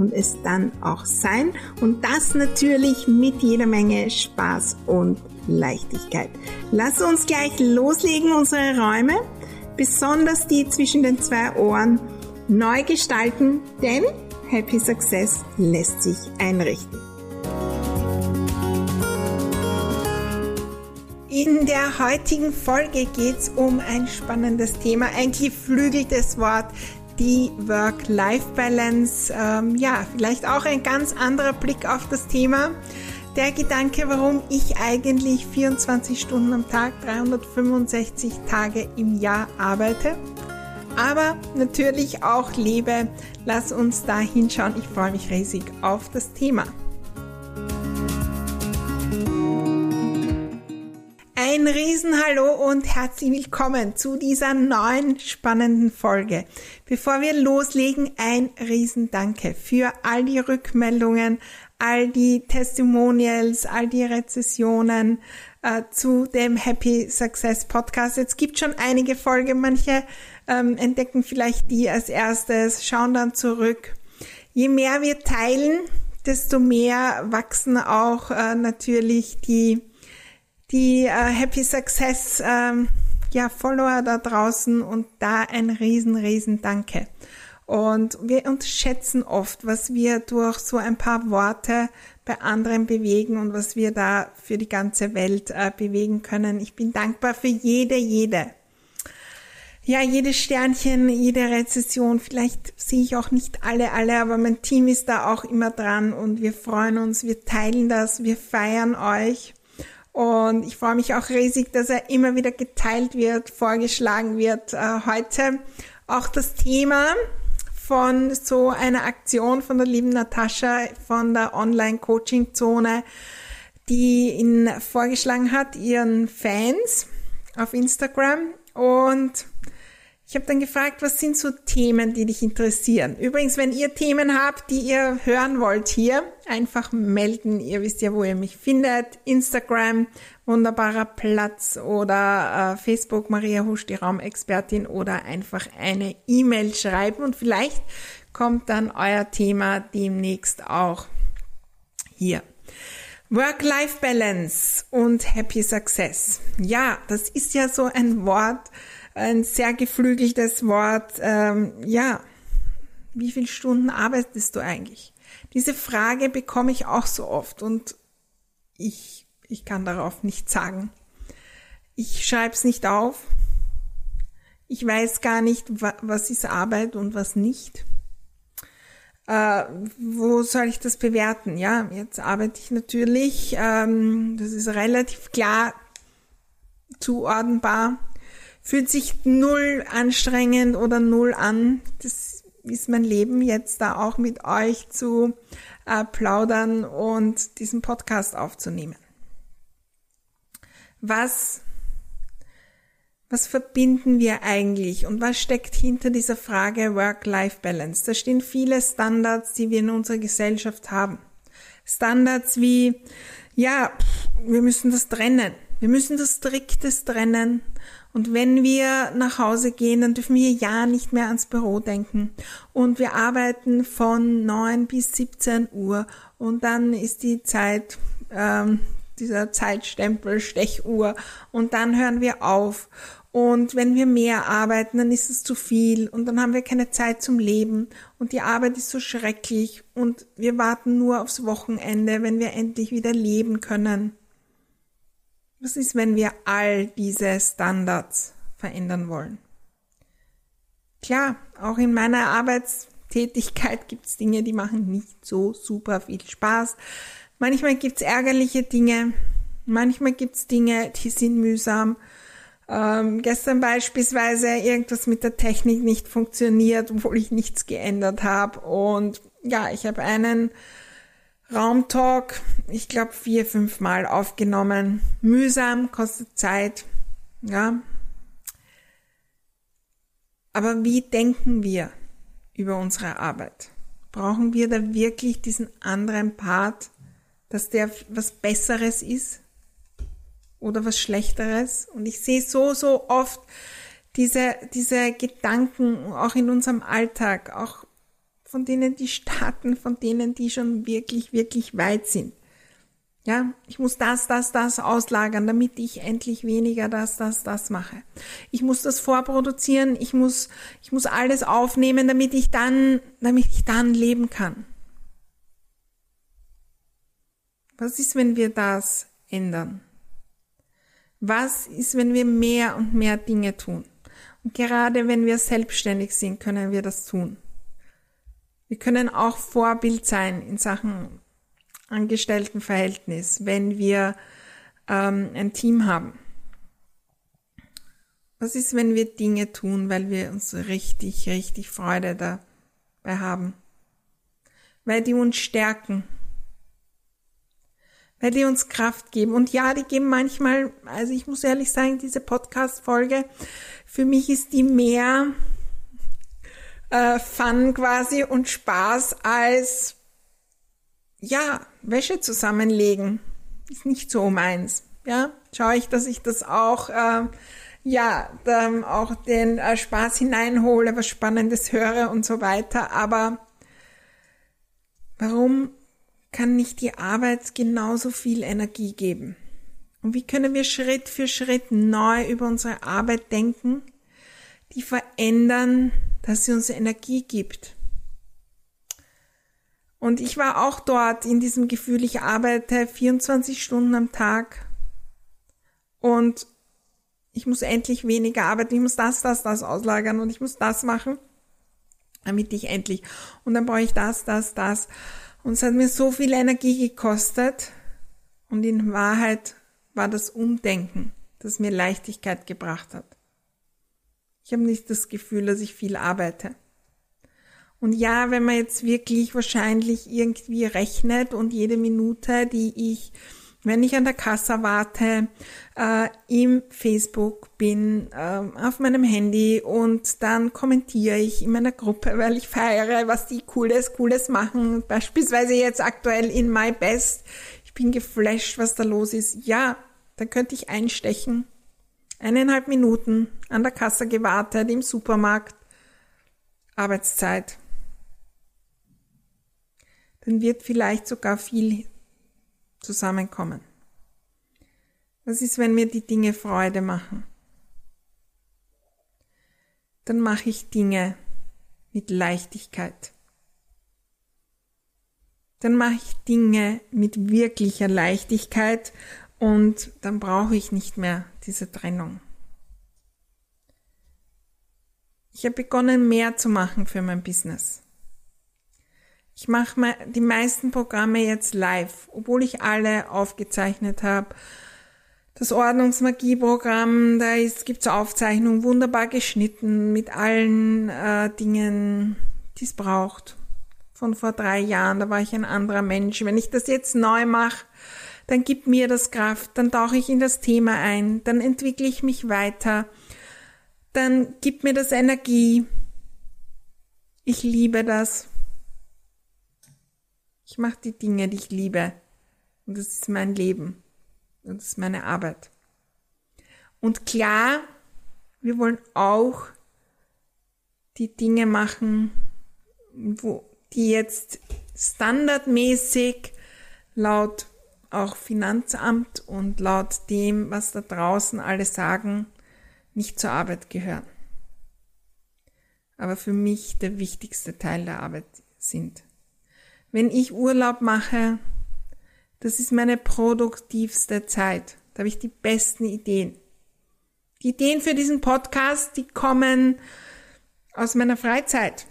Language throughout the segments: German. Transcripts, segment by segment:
und es dann auch sein. Und das natürlich mit jeder Menge Spaß und Leichtigkeit. Lass uns gleich loslegen, unsere Räume, besonders die zwischen den zwei Ohren, neu gestalten, denn Happy Success lässt sich einrichten. In der heutigen Folge geht es um ein spannendes Thema, ein geflügeltes Wort, die Work-Life-Balance. Ähm, ja, vielleicht auch ein ganz anderer Blick auf das Thema. Der Gedanke, warum ich eigentlich 24 Stunden am Tag, 365 Tage im Jahr arbeite, aber natürlich auch lebe. Lass uns da hinschauen. Ich freue mich riesig auf das Thema. Ein Riesenhallo und herzlich willkommen zu dieser neuen spannenden Folge. Bevor wir loslegen, ein Riesendanke für all die Rückmeldungen, all die Testimonials, all die Rezessionen äh, zu dem Happy Success Podcast. Jetzt gibt schon einige Folgen, manche ähm, entdecken vielleicht die als erstes, schauen dann zurück. Je mehr wir teilen, desto mehr wachsen auch äh, natürlich die die äh, Happy Success ähm, ja, Follower da draußen und da ein riesen, riesen Danke. Und wir unterschätzen oft, was wir durch so ein paar Worte bei anderen bewegen und was wir da für die ganze Welt äh, bewegen können. Ich bin dankbar für jede, jede. Ja, jedes Sternchen, jede Rezession. Vielleicht sehe ich auch nicht alle, alle, aber mein Team ist da auch immer dran und wir freuen uns, wir teilen das, wir feiern euch. Und ich freue mich auch riesig, dass er immer wieder geteilt wird, vorgeschlagen wird. Äh, heute auch das Thema von so einer Aktion von der lieben Natascha von der Online-Coaching-Zone, die ihn vorgeschlagen hat, ihren Fans auf Instagram. Und ich habe dann gefragt, was sind so Themen, die dich interessieren? Übrigens, wenn ihr Themen habt, die ihr hören wollt hier, einfach melden. Ihr wisst ja, wo ihr mich findet. Instagram, wunderbarer Platz oder äh, Facebook, Maria Husch, die Raumexpertin oder einfach eine E-Mail schreiben und vielleicht kommt dann euer Thema demnächst auch hier. Work-Life-Balance und Happy Success. Ja, das ist ja so ein Wort, ein sehr geflügeltes Wort. Ähm, ja, wie viele Stunden arbeitest du eigentlich? Diese Frage bekomme ich auch so oft und ich, ich kann darauf nichts sagen. Ich schreibe es nicht auf. Ich weiß gar nicht, was ist Arbeit und was nicht. Äh, wo soll ich das bewerten? Ja, jetzt arbeite ich natürlich, ähm, das ist relativ klar zuordnenbar fühlt sich null anstrengend oder null an. Das ist mein Leben jetzt da auch mit euch zu äh, plaudern und diesen Podcast aufzunehmen. Was, was verbinden wir eigentlich und was steckt hinter dieser Frage Work-Life-Balance? Da stehen viele Standards, die wir in unserer Gesellschaft haben. Standards wie, ja, wir müssen das trennen. Wir müssen das striktes trennen. Und wenn wir nach Hause gehen, dann dürfen wir ja nicht mehr ans Büro denken. Und wir arbeiten von neun bis 17 Uhr. Und dann ist die Zeit, ähm, dieser Zeitstempel, Stechuhr. Und dann hören wir auf. Und wenn wir mehr arbeiten, dann ist es zu viel und dann haben wir keine Zeit zum Leben und die Arbeit ist so schrecklich und wir warten nur aufs Wochenende, wenn wir endlich wieder leben können. Was ist, wenn wir all diese Standards verändern wollen? Klar, auch in meiner Arbeitstätigkeit gibt es Dinge, die machen nicht so super viel Spaß. Manchmal gibt es ärgerliche Dinge, manchmal gibt es Dinge, die sind mühsam. Ähm, gestern beispielsweise irgendwas mit der Technik nicht funktioniert, obwohl ich nichts geändert habe. Und ja, ich habe einen Raumtalk, ich glaube vier, fünf Mal aufgenommen. Mühsam, kostet Zeit, ja. Aber wie denken wir über unsere Arbeit? Brauchen wir da wirklich diesen anderen Part, dass der was Besseres ist oder was Schlechteres? Und ich sehe so, so oft diese, diese Gedanken auch in unserem Alltag, auch von denen, die starten, von denen, die schon wirklich, wirklich weit sind. Ja, ich muss das, das, das auslagern, damit ich endlich weniger das, das, das mache. Ich muss das vorproduzieren, ich muss, ich muss alles aufnehmen, damit ich dann, damit ich dann leben kann. Was ist, wenn wir das ändern? Was ist, wenn wir mehr und mehr Dinge tun? Und gerade wenn wir selbstständig sind, können wir das tun. Wir können auch Vorbild sein in Sachen Angestelltenverhältnis, wenn wir ähm, ein Team haben. Was ist, wenn wir Dinge tun, weil wir uns richtig, richtig Freude dabei haben? Weil die uns stärken. Weil die uns Kraft geben. Und ja, die geben manchmal, also ich muss ehrlich sagen, diese Podcast-Folge, für mich ist die mehr äh, Fun quasi und Spaß als ja, Wäsche zusammenlegen. Ist nicht so meins. Ja, schaue ich, dass ich das auch äh, ja, ähm, auch den äh, Spaß hineinhole, was Spannendes höre und so weiter. Aber warum kann nicht die Arbeit genauso viel Energie geben? Und wie können wir Schritt für Schritt neu über unsere Arbeit denken, die verändern dass sie uns Energie gibt. Und ich war auch dort in diesem Gefühl, ich arbeite 24 Stunden am Tag und ich muss endlich weniger arbeiten, ich muss das, das, das auslagern und ich muss das machen, damit ich endlich, und dann brauche ich das, das, das. Und es hat mir so viel Energie gekostet und in Wahrheit war das Umdenken, das mir Leichtigkeit gebracht hat. Ich habe nicht das Gefühl, dass ich viel arbeite. Und ja, wenn man jetzt wirklich wahrscheinlich irgendwie rechnet und jede Minute, die ich, wenn ich an der Kasse warte, äh, im Facebook bin, äh, auf meinem Handy und dann kommentiere ich in meiner Gruppe, weil ich feiere, was die Cooles, Cooles machen. Beispielsweise jetzt aktuell in My Best. Ich bin geflasht, was da los ist. Ja, da könnte ich einstechen eineinhalb Minuten an der Kasse gewartet im Supermarkt, Arbeitszeit. Dann wird vielleicht sogar viel zusammenkommen. Was ist, wenn mir die Dinge Freude machen? Dann mache ich Dinge mit Leichtigkeit. Dann mache ich Dinge mit wirklicher Leichtigkeit und dann brauche ich nicht mehr diese Trennung. Ich habe begonnen, mehr zu machen für mein Business. Ich mache die meisten Programme jetzt live, obwohl ich alle aufgezeichnet habe. Das Ordnungsmagie-Programm, da gibt es Aufzeichnungen, wunderbar geschnitten mit allen äh, Dingen, die es braucht. Von vor drei Jahren, da war ich ein anderer Mensch. Wenn ich das jetzt neu mache, dann gibt mir das Kraft, dann tauche ich in das Thema ein, dann entwickle ich mich weiter, dann gibt mir das Energie. Ich liebe das. Ich mache die Dinge, die ich liebe. Und das ist mein Leben. Und das ist meine Arbeit. Und klar, wir wollen auch die Dinge machen, wo, die jetzt standardmäßig laut auch Finanzamt und laut dem, was da draußen alle sagen, nicht zur Arbeit gehören. Aber für mich der wichtigste Teil der Arbeit sind. Wenn ich Urlaub mache, das ist meine produktivste Zeit. Da habe ich die besten Ideen. Die Ideen für diesen Podcast, die kommen aus meiner Freizeit.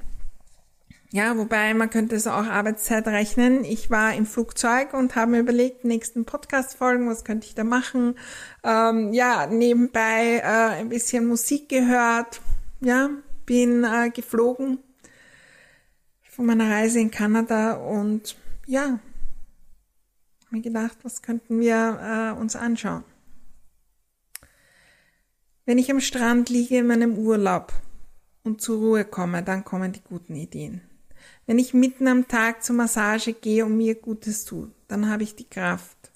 Ja, wobei man könnte es auch Arbeitszeit rechnen. Ich war im Flugzeug und habe mir überlegt, nächsten Podcast-Folgen, was könnte ich da machen? Ähm, ja, nebenbei äh, ein bisschen Musik gehört. Ja, bin äh, geflogen von meiner Reise in Kanada und ja, mir gedacht, was könnten wir äh, uns anschauen? Wenn ich am Strand liege in meinem Urlaub und zur Ruhe komme, dann kommen die guten Ideen. Wenn ich mitten am Tag zur Massage gehe und mir Gutes tue, dann habe ich die Kraft,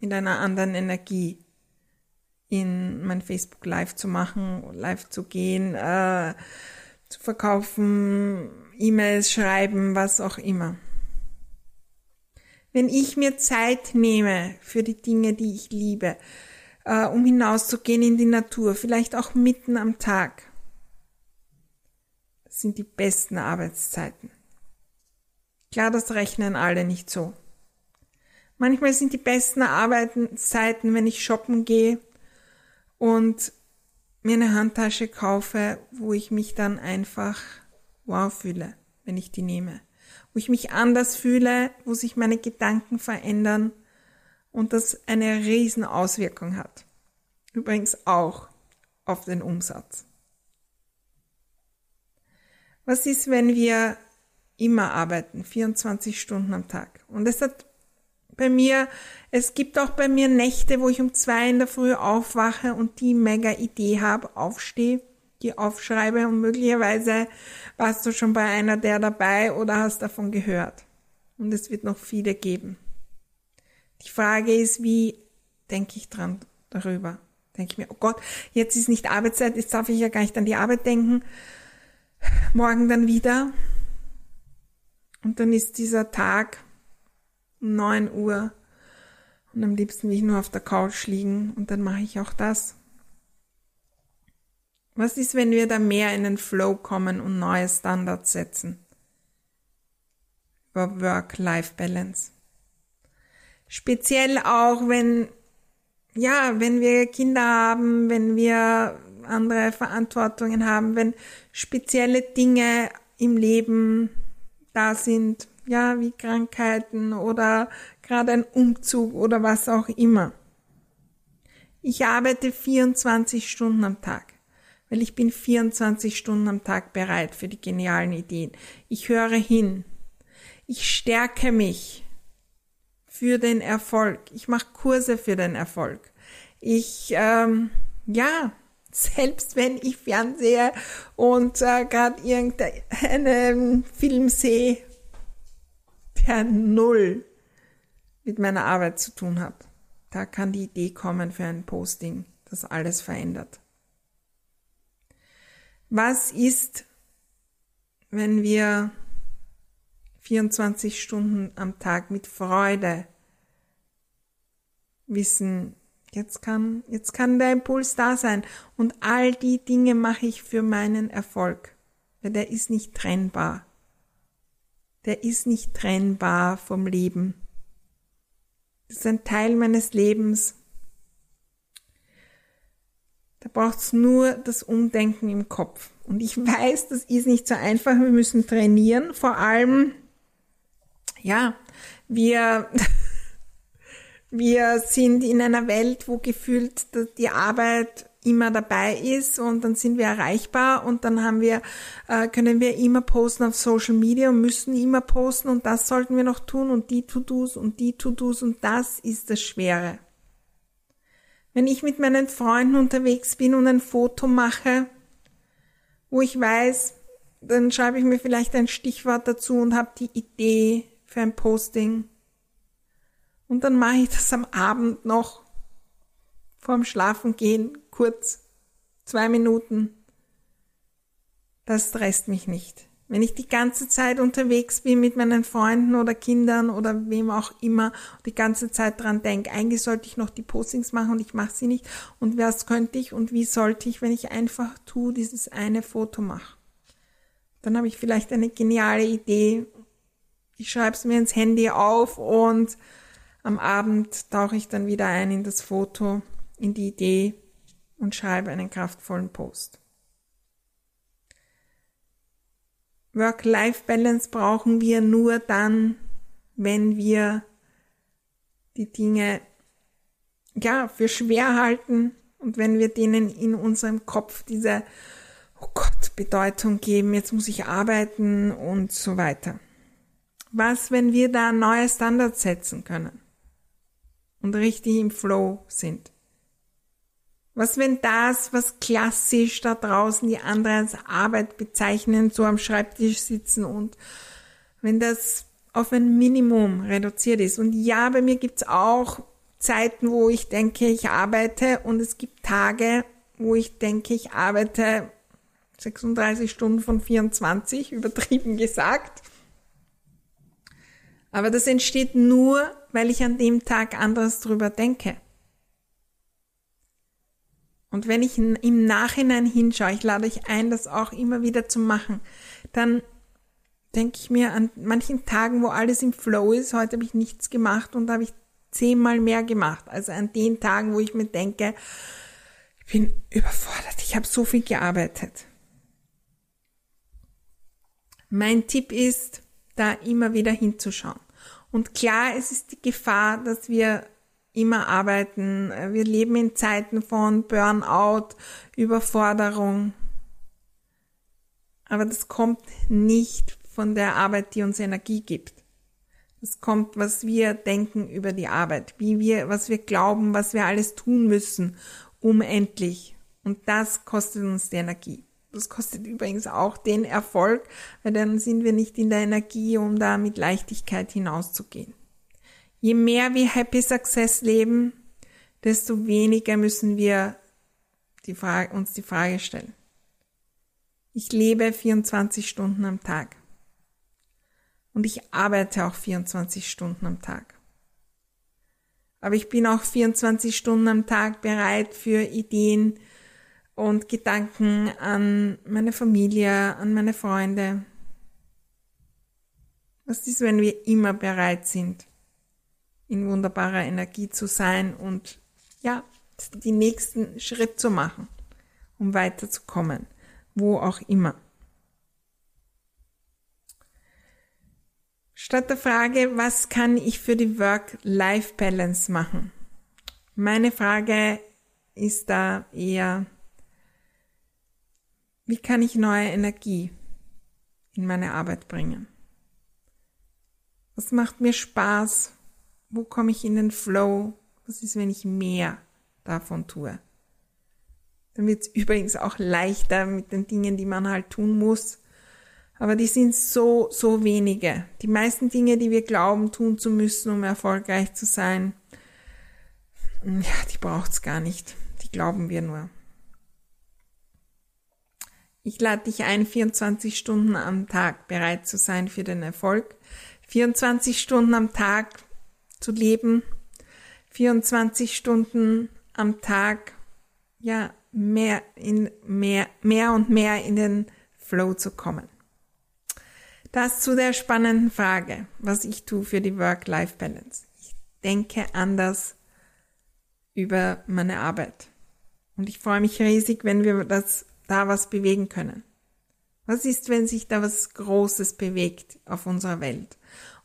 mit einer anderen Energie in mein Facebook Live zu machen, live zu gehen, äh, zu verkaufen, E-Mails schreiben, was auch immer. Wenn ich mir Zeit nehme für die Dinge, die ich liebe, äh, um hinauszugehen in die Natur, vielleicht auch mitten am Tag. Das sind die besten Arbeitszeiten. Klar, das rechnen alle nicht so. Manchmal sind die besten Arbeitszeiten, wenn ich shoppen gehe und mir eine Handtasche kaufe, wo ich mich dann einfach wow fühle, wenn ich die nehme. Wo ich mich anders fühle, wo sich meine Gedanken verändern und das eine riesen Auswirkung hat. Übrigens auch auf den Umsatz. Was ist, wenn wir immer arbeiten, 24 Stunden am Tag? Und es hat bei mir, es gibt auch bei mir Nächte, wo ich um zwei in der Früh aufwache und die mega Idee habe, aufstehe, die aufschreibe und möglicherweise warst du schon bei einer der dabei oder hast davon gehört. Und es wird noch viele geben. Die Frage ist, wie denke ich dran darüber? Denke ich mir, oh Gott, jetzt ist nicht Arbeitszeit, jetzt darf ich ja gar nicht an die Arbeit denken. Morgen dann wieder. Und dann ist dieser Tag um 9 Uhr und am liebsten will ich nur auf der Couch liegen und dann mache ich auch das. Was ist, wenn wir da mehr in den Flow kommen und neue Standards setzen? Über Work-Life-Balance. Speziell auch, wenn, ja, wenn wir Kinder haben, wenn wir andere Verantwortungen haben, wenn spezielle Dinge im Leben da sind, ja, wie Krankheiten oder gerade ein Umzug oder was auch immer. Ich arbeite 24 Stunden am Tag, weil ich bin 24 Stunden am Tag bereit für die genialen Ideen. Ich höre hin. Ich stärke mich für den Erfolg. Ich mache Kurse für den Erfolg. Ich, ähm, ja, selbst wenn ich fernsehe und äh, gerade irgendeinen Film sehe, der null mit meiner Arbeit zu tun hat, da kann die Idee kommen für ein Posting, das alles verändert. Was ist, wenn wir 24 Stunden am Tag mit Freude wissen, jetzt kann, jetzt kann der Impuls da sein und all die Dinge mache ich für meinen Erfolg, weil der ist nicht trennbar. Der ist nicht trennbar vom Leben. Das ist ein Teil meines Lebens. Da braucht's nur das Umdenken im Kopf. Und ich weiß, das ist nicht so einfach. Wir müssen trainieren. Vor allem, ja, wir Wir sind in einer Welt, wo gefühlt die Arbeit immer dabei ist und dann sind wir erreichbar und dann haben wir, äh, können wir immer posten auf Social Media und müssen immer posten und das sollten wir noch tun und die To-Dos und die To-Dos und das ist das Schwere. Wenn ich mit meinen Freunden unterwegs bin und ein Foto mache, wo ich weiß, dann schreibe ich mir vielleicht ein Stichwort dazu und habe die Idee für ein Posting und dann mache ich das am Abend noch vorm Schlafengehen kurz, zwei Minuten. Das stresst mich nicht. Wenn ich die ganze Zeit unterwegs bin mit meinen Freunden oder Kindern oder wem auch immer, die ganze Zeit dran denke, eigentlich sollte ich noch die Postings machen und ich mache sie nicht und was könnte ich und wie sollte ich, wenn ich einfach tu dieses eine Foto mache. Dann habe ich vielleicht eine geniale Idee. Ich schreibe es mir ins Handy auf und am Abend tauche ich dann wieder ein in das Foto, in die Idee und schreibe einen kraftvollen Post. Work-Life-Balance brauchen wir nur dann, wenn wir die Dinge ja für schwer halten und wenn wir denen in unserem Kopf diese oh Gott Bedeutung geben, jetzt muss ich arbeiten und so weiter. Was, wenn wir da neue Standards setzen können? Und richtig im Flow sind. Was wenn das, was klassisch da draußen die anderen als Arbeit bezeichnen, so am Schreibtisch sitzen und wenn das auf ein Minimum reduziert ist. Und ja, bei mir gibt's auch Zeiten, wo ich denke, ich arbeite und es gibt Tage, wo ich denke, ich arbeite 36 Stunden von 24, übertrieben gesagt. Aber das entsteht nur, weil ich an dem Tag anders drüber denke. Und wenn ich im Nachhinein hinschaue, ich lade euch ein, das auch immer wieder zu machen, dann denke ich mir an manchen Tagen, wo alles im Flow ist, heute habe ich nichts gemacht und habe ich zehnmal mehr gemacht. Also an den Tagen, wo ich mir denke, ich bin überfordert, ich habe so viel gearbeitet. Mein Tipp ist, da immer wieder hinzuschauen. Und klar, es ist die Gefahr, dass wir immer arbeiten. Wir leben in Zeiten von Burnout, Überforderung. Aber das kommt nicht von der Arbeit, die uns Energie gibt. Das kommt, was wir denken über die Arbeit, wie wir, was wir glauben, was wir alles tun müssen, um endlich. Und das kostet uns die Energie. Das kostet übrigens auch den Erfolg, weil dann sind wir nicht in der Energie, um da mit Leichtigkeit hinauszugehen. Je mehr wir Happy Success leben, desto weniger müssen wir die Frage, uns die Frage stellen. Ich lebe 24 Stunden am Tag. Und ich arbeite auch 24 Stunden am Tag. Aber ich bin auch 24 Stunden am Tag bereit für Ideen, und Gedanken an meine Familie, an meine Freunde. Was ist, wenn wir immer bereit sind, in wunderbarer Energie zu sein und ja, die nächsten Schritt zu machen, um weiterzukommen, wo auch immer. Statt der Frage, was kann ich für die Work-Life-Balance machen? Meine Frage ist da eher, wie kann ich neue Energie in meine Arbeit bringen? Was macht mir Spaß? Wo komme ich in den Flow? Was ist, wenn ich mehr davon tue? Dann wird es übrigens auch leichter mit den Dingen, die man halt tun muss. Aber die sind so, so wenige. Die meisten Dinge, die wir glauben, tun zu müssen, um erfolgreich zu sein, ja, die braucht's gar nicht. Die glauben wir nur. Ich lade dich ein, 24 Stunden am Tag bereit zu sein für den Erfolg, 24 Stunden am Tag zu leben, 24 Stunden am Tag, ja, mehr in, mehr, mehr und mehr in den Flow zu kommen. Das zu der spannenden Frage, was ich tue für die Work-Life-Balance. Ich denke anders über meine Arbeit. Und ich freue mich riesig, wenn wir das da was bewegen können? Was ist, wenn sich da was Großes bewegt auf unserer Welt?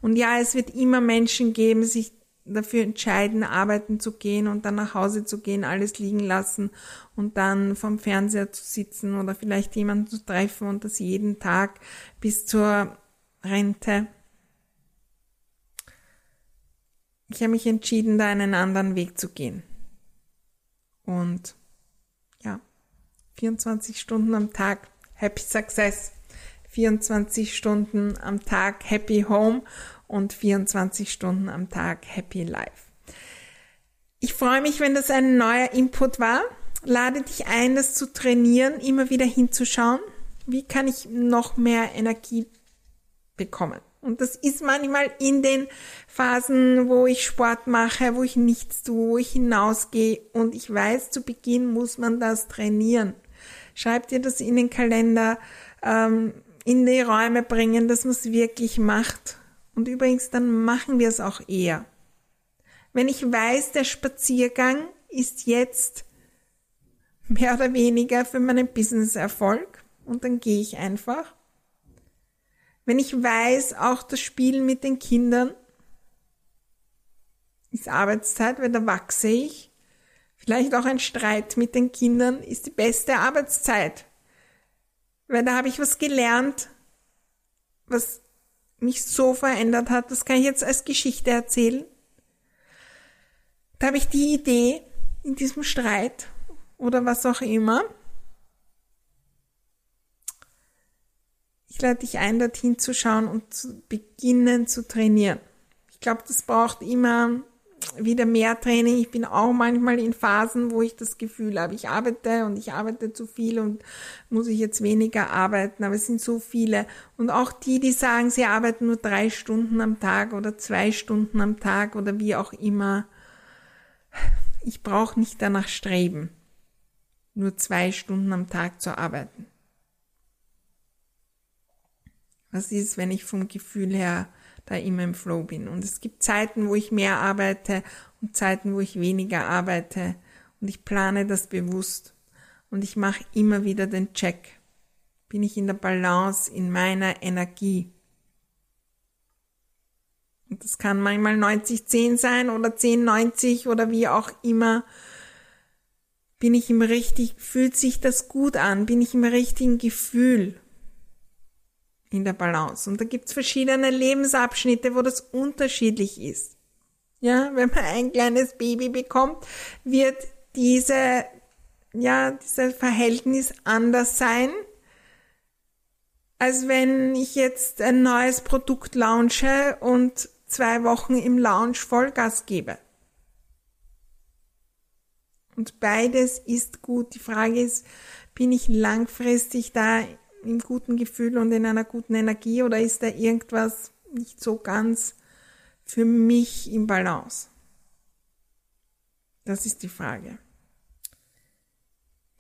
Und ja, es wird immer Menschen geben, sich dafür entscheiden, arbeiten zu gehen und dann nach Hause zu gehen, alles liegen lassen und dann vom Fernseher zu sitzen oder vielleicht jemanden zu treffen und das jeden Tag bis zur Rente. Ich habe mich entschieden, da einen anderen Weg zu gehen. Und 24 Stunden am Tag Happy Success, 24 Stunden am Tag Happy Home und 24 Stunden am Tag Happy Life. Ich freue mich, wenn das ein neuer Input war. Lade dich ein, das zu trainieren, immer wieder hinzuschauen. Wie kann ich noch mehr Energie bekommen? Und das ist manchmal in den Phasen, wo ich Sport mache, wo ich nichts tue, wo ich hinausgehe. Und ich weiß, zu Beginn muss man das trainieren. Schreib dir das in den Kalender, ähm, in die Räume bringen, dass man es wirklich macht. Und übrigens, dann machen wir es auch eher. Wenn ich weiß, der Spaziergang ist jetzt mehr oder weniger für meinen Business-Erfolg und dann gehe ich einfach. Wenn ich weiß, auch das Spielen mit den Kindern ist Arbeitszeit, weil da wachse ich, Vielleicht auch ein Streit mit den Kindern ist die beste Arbeitszeit. Weil da habe ich was gelernt, was mich so verändert hat. Das kann ich jetzt als Geschichte erzählen. Da habe ich die Idee in diesem Streit oder was auch immer. Ich lade dich ein, dorthin zu schauen und zu beginnen zu trainieren. Ich glaube, das braucht immer wieder mehr Training. Ich bin auch manchmal in Phasen, wo ich das Gefühl habe, ich arbeite und ich arbeite zu viel und muss ich jetzt weniger arbeiten. Aber es sind so viele. Und auch die, die sagen, sie arbeiten nur drei Stunden am Tag oder zwei Stunden am Tag oder wie auch immer. Ich brauche nicht danach streben, nur zwei Stunden am Tag zu arbeiten. Was ist, wenn ich vom Gefühl her da immer im Flow bin. Und es gibt Zeiten, wo ich mehr arbeite und Zeiten, wo ich weniger arbeite. Und ich plane das bewusst. Und ich mache immer wieder den Check. Bin ich in der Balance, in meiner Energie? Und das kann manchmal 90-10 sein oder 10-90 oder wie auch immer. Bin ich im richtig, fühlt sich das gut an? Bin ich im richtigen Gefühl? In der Balance. Und da gibt's verschiedene Lebensabschnitte, wo das unterschiedlich ist. Ja, wenn man ein kleines Baby bekommt, wird diese, ja, dieses Verhältnis anders sein, als wenn ich jetzt ein neues Produkt launche und zwei Wochen im Launch Vollgas gebe. Und beides ist gut. Die Frage ist, bin ich langfristig da im guten Gefühl und in einer guten Energie oder ist da irgendwas nicht so ganz für mich im Balance? Das ist die Frage.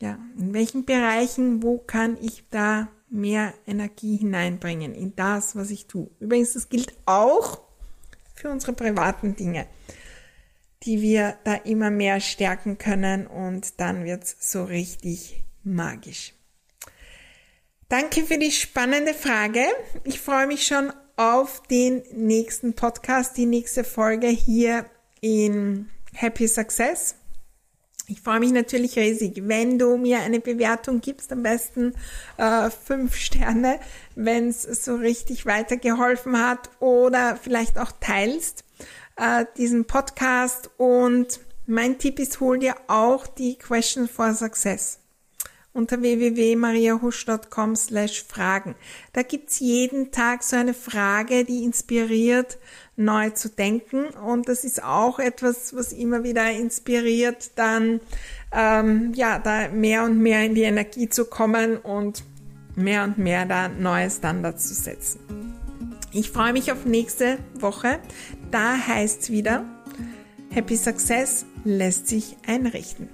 Ja, in welchen Bereichen, wo kann ich da mehr Energie hineinbringen in das, was ich tue? Übrigens, das gilt auch für unsere privaten Dinge, die wir da immer mehr stärken können und dann wird's so richtig magisch. Danke für die spannende Frage. Ich freue mich schon auf den nächsten Podcast, die nächste Folge hier in Happy Success. Ich freue mich natürlich riesig, wenn du mir eine Bewertung gibst, am besten äh, fünf Sterne, wenn es so richtig weitergeholfen hat oder vielleicht auch teilst äh, diesen Podcast. Und mein Tipp ist, hol dir auch die Question for Success unter www.mariahusch.com slash Fragen. Da gibt's jeden Tag so eine Frage, die inspiriert, neu zu denken. Und das ist auch etwas, was immer wieder inspiriert, dann ähm, ja, da mehr und mehr in die Energie zu kommen und mehr und mehr da neue Standards zu setzen. Ich freue mich auf nächste Woche. Da heißt's wieder, Happy Success lässt sich einrichten.